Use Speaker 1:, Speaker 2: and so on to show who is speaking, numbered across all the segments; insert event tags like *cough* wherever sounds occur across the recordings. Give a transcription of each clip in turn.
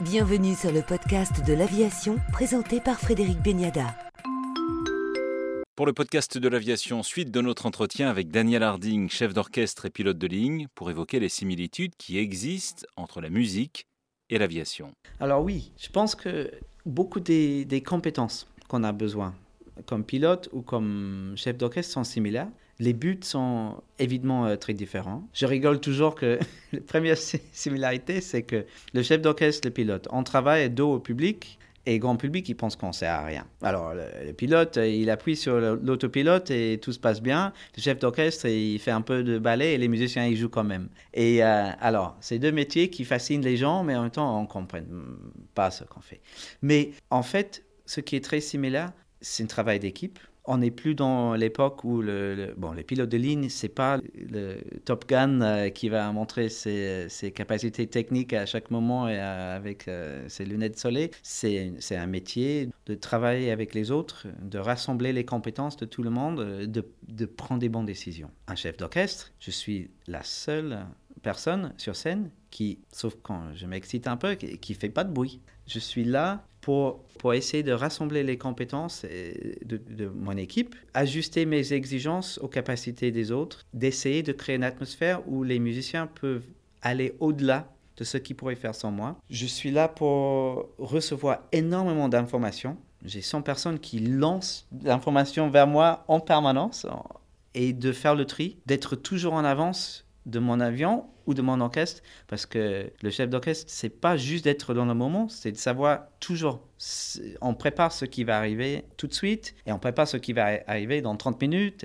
Speaker 1: Bienvenue sur le podcast de l'aviation présenté par Frédéric Beniada.
Speaker 2: Pour le podcast de l'aviation, suite de notre entretien avec Daniel Harding, chef d'orchestre et pilote de ligne, pour évoquer les similitudes qui existent entre la musique et l'aviation.
Speaker 3: Alors oui, je pense que beaucoup des, des compétences qu'on a besoin comme pilote ou comme chef d'orchestre sont similaires. Les buts sont évidemment euh, très différents. Je rigole toujours que *laughs* la première similarité, c'est que le chef d'orchestre, le pilote, on travaille dos au public et grand public, il pense qu'on sert à rien. Alors, le, pilote, il appuie sur l'autopilote et tout se passe bien. Le chef d'orchestre, il fait un peu de ballet et les musiciens, ils jouent quand même. Et euh, alors, c'est deux métiers qui fascinent les gens, mais en même temps, on ne comprend pas ce qu'on fait. Mais en fait, ce qui est très similaire, c'est un travail d'équipe on n'est plus dans l'époque où le, bon, les pilotes de ligne, c'est pas le Top Gun euh, qui va montrer ses, capacités techniques à chaque moment et euh, avec euh, ses lunettes de soleil. C'est un métier de travailler avec les autres, de rassembler les compétences de tout le monde, de, de prendre des bonnes décisions. Un chef d'orchestre, je suis la seule personne sur scène qui, sauf quand je m'excite un peu, qui ne fait pas de bruit. Je suis là pour, essayer de rassembler les compétences de, de, mon équipe, ajuster mes exigences aux capacités des autres, d'essayer de créer une atmosphère où les musiciens peuvent aller au-delà de ce qu'ils pourraient faire sans moi. Je suis là pour recevoir énormément d'informations. J'ai 100 personnes qui lancent l'information vers moi en permanence et de faire le tri, d'être toujours en avance de mon avion ou de mon orchestre, parce que le chef d'orchestre, c'est pas juste d'être dans le moment, c'est de savoir toujours. On prépare ce qui va arriver tout de suite et on prépare ce qui va arriver dans 30 minutes.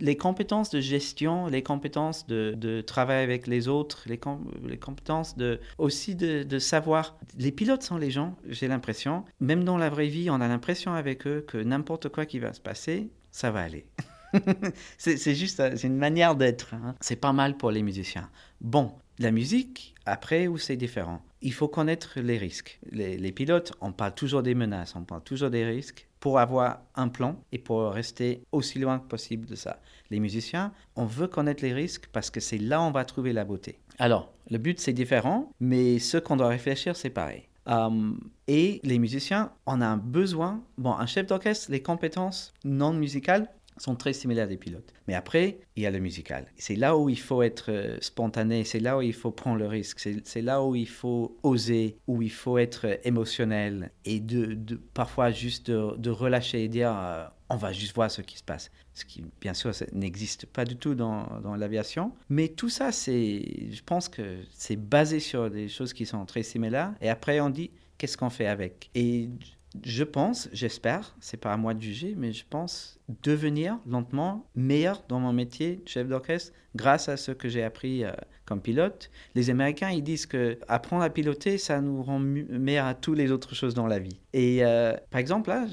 Speaker 3: les compétences de gestion, les compétences de, de travail avec les autres, les, les compétences de, aussi de, de, savoir. Les pilotes sont les gens, j'ai l'impression, même dans la vraie vie, on a l'impression avec eux que n'importe quoi qui va se passer, ça va aller. *laughs* *laughs* c'est juste euh, une manière d'être. Hein. C'est pas mal pour les musiciens. Bon, la musique, après, où c'est différent? Il faut connaître les risques. Les, pilotes, on parle toujours des menaces, on parle toujours des risques pour avoir un plan et pour rester aussi loin que possible de ça. Les musiciens, on veut connaître les risques parce que c'est là où on va trouver la beauté. Alors, le but, c'est différent, mais ce qu'on doit réfléchir, c'est pareil. Euh, et les musiciens, on a un besoin. Bon, un chef d'orchestre, les compétences non musicales, sont très similaires des pilotes. Mais après, il y a le musical. C'est là où il faut être euh, spontané, c'est là où il faut prendre le risque, c'est là où il faut oser, où il faut être émotionnel et de, parfois juste de, relâcher et dire euh, on va juste voir ce qui se passe. Ce qui, bien sûr, n'existe pas du tout dans, dans l'aviation. Mais tout ça, je pense que c'est basé sur des choses qui sont très similaires. Et après, on dit qu'est-ce qu'on fait avec? Et je pense, j'espère, c'est pas à moi de juger, mais je pense devenir lentement meilleur dans mon métier de chef d'orchestre grâce à ce que j'ai appris euh, comme pilote. Les Américains, ils disent que apprendre à piloter, ça nous rend meilleur à toutes les autres choses dans la vie. Et euh, par exemple, là,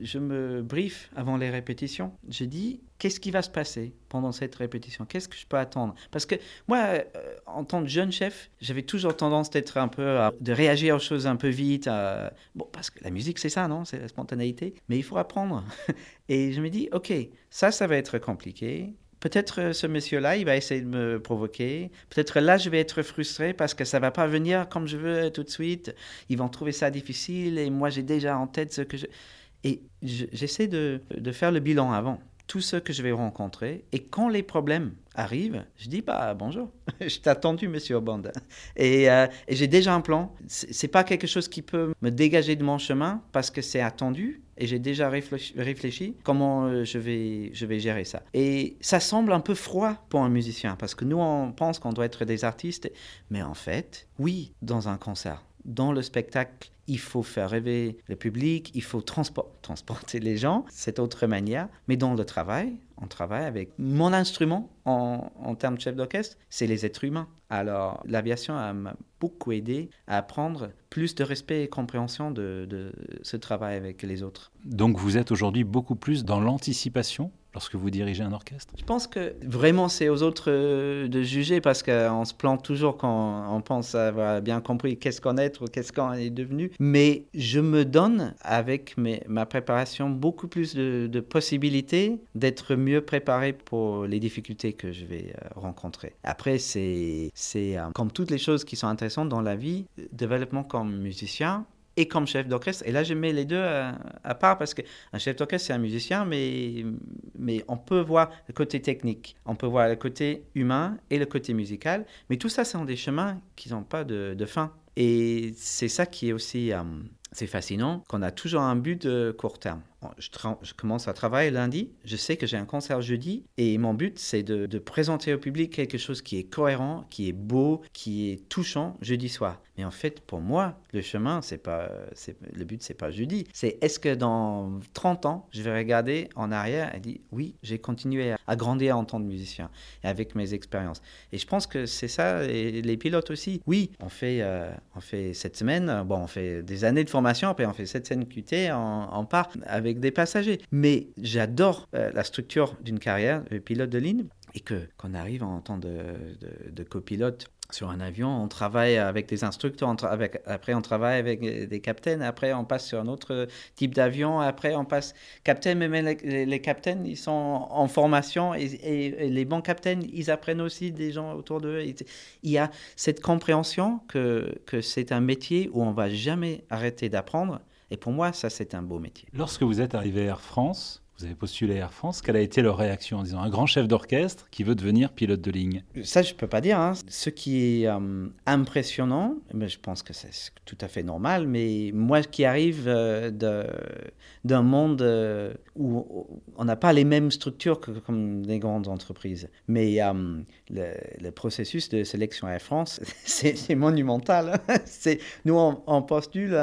Speaker 3: je, me brief avant les répétitions. Je dis, qu'est-ce qui va se passer pendant cette répétition? Qu'est-ce que je peux attendre? Parce que moi, euh, en tant que jeune chef, j'avais toujours tendance d'être un peu, de réagir aux choses un peu vite. bon, parce que la musique, c'est ça, non? C'est la spontanéité. Mais il faut apprendre. *laughs* Et je me dis, OK, ça, ça va être compliqué. Peut-être euh, ce monsieur-là, il va essayer de me provoquer. Peut-être là, je vais être frustré parce que ça va pas venir comme je veux tout de suite. Ils vont trouver ça difficile et moi, j'ai déjà en tête ce que je... Et j'essaie de, de faire le bilan avant tout ce que je vais rencontrer. Et quand les problèmes arrivent, je dis bah bonjour, *laughs* je t'ai attendu, monsieur Oband. Et, euh, et j'ai déjà un plan. C'est pas quelque chose qui peut me dégager de mon chemin parce que c'est attendu et j'ai déjà réfléchi, comment euh, je vais, je vais gérer ça. Et ça semble un peu froid pour un musicien parce que nous on pense qu'on doit être des artistes, mais en fait, oui, dans un concert, dans le spectacle, il faut faire rêver le public, il faut transporter les gens, cette autre manière. Mais dans le travail, on travaille avec mon instrument en, termes de chef d'orchestre, c'est les êtres humains. Alors l'aviation m'a beaucoup aidé à apprendre plus de respect et compréhension de ce travail avec les autres.
Speaker 2: Donc vous êtes aujourd'hui beaucoup plus dans l'anticipation lorsque vous dirigez un orchestre?
Speaker 3: Je pense que vraiment c'est aux autres euh, de juger parce qu'on se plante toujours quand on pense avoir bien compris qu'est-ce qu'on est ou qu'est-ce qu'on est devenu. Mais je me donne avec ma préparation beaucoup plus de, possibilités d'être mieux préparé pour les difficultés que je vais euh, rencontrer. Après, c'est euh, comme toutes les choses qui sont intéressantes dans la vie, développement comme musicien, et comme chef d'orchestre. Et là, je mets les deux à, part parce qu'un chef d'orchestre, c'est un musicien, mais, mais on peut voir le côté technique, on peut voir le côté humain et le côté musical. Mais tout ça, ce sont des chemins qui n'ont pas de, de, fin. Et c'est ça qui est aussi euh, c'est fascinant qu'on a toujours un but de court terme. Je, commence à travailler lundi, je sais que j'ai un concert jeudi et mon but c'est de, présenter au public quelque chose qui est cohérent, qui est beau, qui est touchant jeudi soir. Mais en fait, pour moi, le chemin, pas, le but, c'est pas jeudi. C'est est-ce que dans 30 ans, je vais regarder en arrière et dire oui, j'ai continué à, grandir en tant que musicien et avec mes expériences. Et je pense que c'est ça, les pilotes aussi. Oui, on fait, euh, on fait cette semaine, bon, on fait des années de formation, après on fait cette scène QT, on, part avec des passagers. Mais j'adore euh, la structure d'une carrière de pilote de ligne et que qu'on arrive en tant de, copilote sur un avion, on travaille avec des instructeurs, avec, après on travaille avec des capitaines, après on passe sur un autre type d'avion, après on passe capitaine, mais les, les, capitaines, ils sont en formation et, les bons capitaines, ils apprennent aussi des gens autour d'eux. Il y a cette compréhension que, que c'est un métier où on va jamais arrêter d'apprendre. Et pour moi, ça, c'est un beau métier.
Speaker 2: Lorsque vous êtes arrivé à Air France, vous avez postulé Air France. Quelle a été leur réaction en disant un grand chef d'orchestre qui veut devenir pilote de ligne?
Speaker 3: Ça, je ne peux pas dire. Hein. Ce qui est euh, impressionnant, mais je pense que c'est tout à fait normal, mais moi qui arrive euh, d'un monde euh, où on n'a pas les mêmes structures que comme les grandes entreprises, mais le, processus de sélection Air France, *laughs* c'est monumental. Hein. *laughs* nous, on, postule,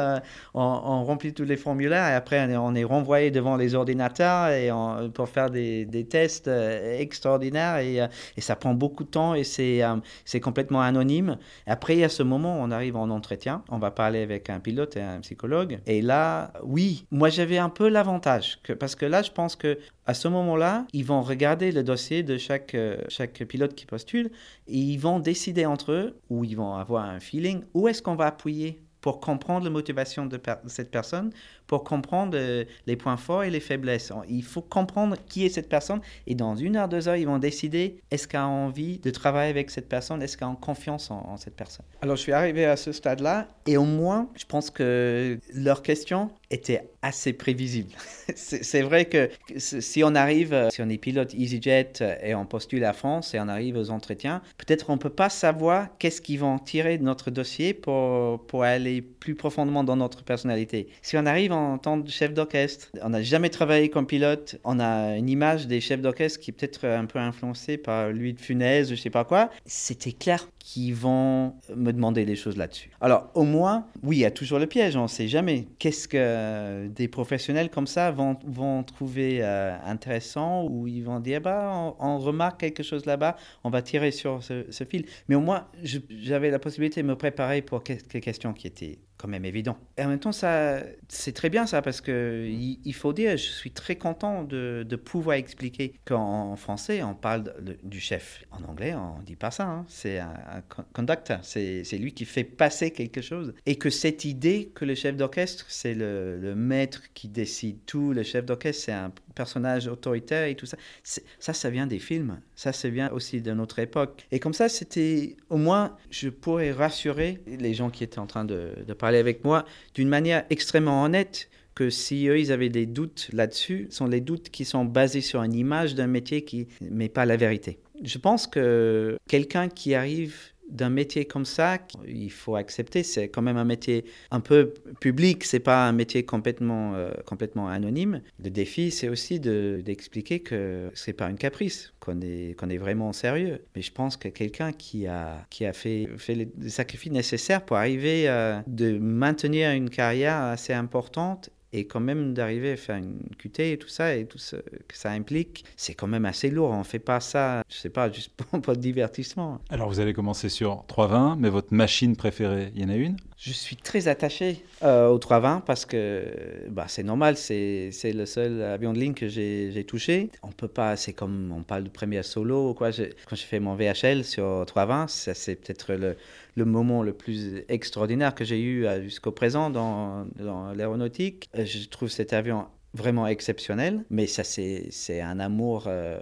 Speaker 3: on, remplit tous les formulaires et après on est renvoyé devant les ordinateurs et pour faire des, tests euh, extraordinaires et, euh, et, ça prend beaucoup de temps et c'est euh, complètement anonyme. Après, à ce moment, on arrive en entretien, on va parler avec un pilote et un psychologue. Et là, oui, moi j'avais un peu l'avantage parce que là, je pense que à ce moment-là, ils vont regarder le dossier de chaque, chaque pilote qui postule et ils vont décider entre eux, ou ils vont avoir un feeling, où est-ce qu'on va appuyer? Pour comprendre la motivation de, cette personne, pour comprendre euh, les points forts et les faiblesses. Il faut comprendre qui est cette personne et dans une heure, deux heures, ils vont décider est-ce qu'elle a envie de travailler avec cette personne, est-ce qu'elle a confiance en, cette personne? Alors je suis arrivé à ce stade-là et au moins, je pense que leurs questions étaient assez prévisibles. *laughs* C'est vrai que si on arrive, euh, si on est pilote EasyJet euh, et on postule à France et on arrive aux entretiens, peut-être on ne peut pas savoir qu'est-ce qu'ils vont tirer de notre dossier pour, pour aller plus profondément dans notre personnalité. Si on arrive en tant que chef d'orchestre, on n'a jamais travaillé comme pilote, on a une image des chefs d'orchestre qui est peut-être un peu influencée par lui de Funès, je sais pas quoi, c'était clair qu'ils vont me demander des choses là-dessus. Alors, au moins, oui, il y a toujours le piège, on ne sait jamais. Qu'est-ce que des professionnels comme ça vont, vont trouver euh, intéressant ou ils vont dire, bah, on, remarque quelque chose là-bas, on va tirer sur ce, ce fil. Mais au moins, j'avais la possibilité de me préparer pour quelques questions qui étaient quand même évident. Et en même temps, ça, c'est très bien ça, parce que il, faut dire, je suis très content de, pouvoir expliquer qu'en français, on parle du chef. En anglais, on dit pas ça. Hein. C'est un, conductor, c'est, c'est lui qui fait passer quelque chose. Et que cette idée que le chef d'orchestre, c'est le, maître qui décide tout, le chef d'orchestre, c'est un personnage autoritaire et tout ça. Ça, ça vient des films. Ça, ça vient aussi de notre époque. Et comme ça, c'était au moins, je pourrais rassurer les gens qui étaient en train de parler avec moi d'une manière extrêmement honnête que si eux, ils avaient des doutes là-dessus, sont les doutes qui sont basés sur une image d'un métier qui n'est pas la vérité. Je pense que quelqu'un qui arrive d'un métier comme ça, il faut accepter, c'est quand même un métier un peu public, c'est pas un métier complètement, euh, complètement anonyme. Le défi, c'est aussi d'expliquer que c'est pas une caprice, qu'on est, qu'on est vraiment sérieux. Mais je pense que quelqu'un qui a, qui a fait, fait les sacrifices nécessaires pour arriver à de maintenir une carrière assez importante et quand même d'arriver à faire une QT et tout ça, et tout ce que ça implique, c'est quand même assez lourd. On ne fait pas ça, je sais pas, juste pour, *laughs* le divertissement.
Speaker 2: Alors vous avez commencé sur 320, mais votre machine préférée, il y en a une?
Speaker 3: Je suis très attaché euh, au 320 parce que bah, c'est normal, c'est le seul avion de ligne que j'ai touché. On peut pas, c'est comme on parle de premier solo quoi. quand j'ai fait mon VHL sur 320, c'est peut-être le, le, moment le plus extraordinaire que j'ai eu euh, jusqu'au présent dans, l'aéronautique. Euh, je trouve cet avion vraiment exceptionnel, mais ça c'est un amour euh,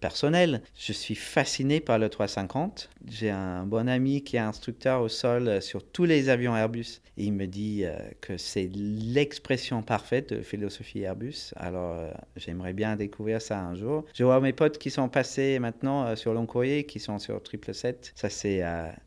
Speaker 3: personnel. Je suis fasciné par le 350. J'ai un bon ami qui est instructeur au sol euh, sur tous les avions Airbus. Il me dit euh, que c'est l'expression parfaite de philosophie Airbus. Alors j'aimerais bien découvrir ça un jour. Je vois mes potes qui sont passés maintenant sur long courrier, qui sont sur 777. Ça c'est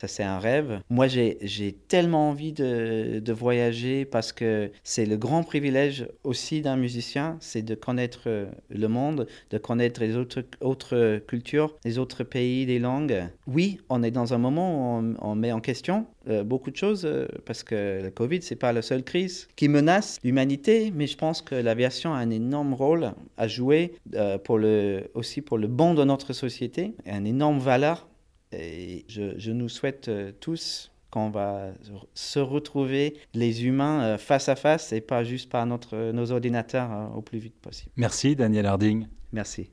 Speaker 3: c'est un rêve. Moi j'ai tellement envie de, de voyager parce que c'est le grand privilège aussi d'un musicien c'est de connaître euh, le monde, de connaître les autres, cultures, les autres pays, les langues. Oui, on est dans un moment où on, met en question euh, beaucoup de choses euh, parce que le Covid, c'est pas la seule crise qui menace l'humanité, mais je pense que l'aviation a un énorme rôle à jouer aussi pour le bon de notre société, une énorme valeur. Et je nous souhaite tous qu'on va se retrouver les humains euh, face à face et pas juste par notre, nos ordinateurs euh, au plus vite possible.
Speaker 2: Merci Daniel Harding.
Speaker 3: Merci.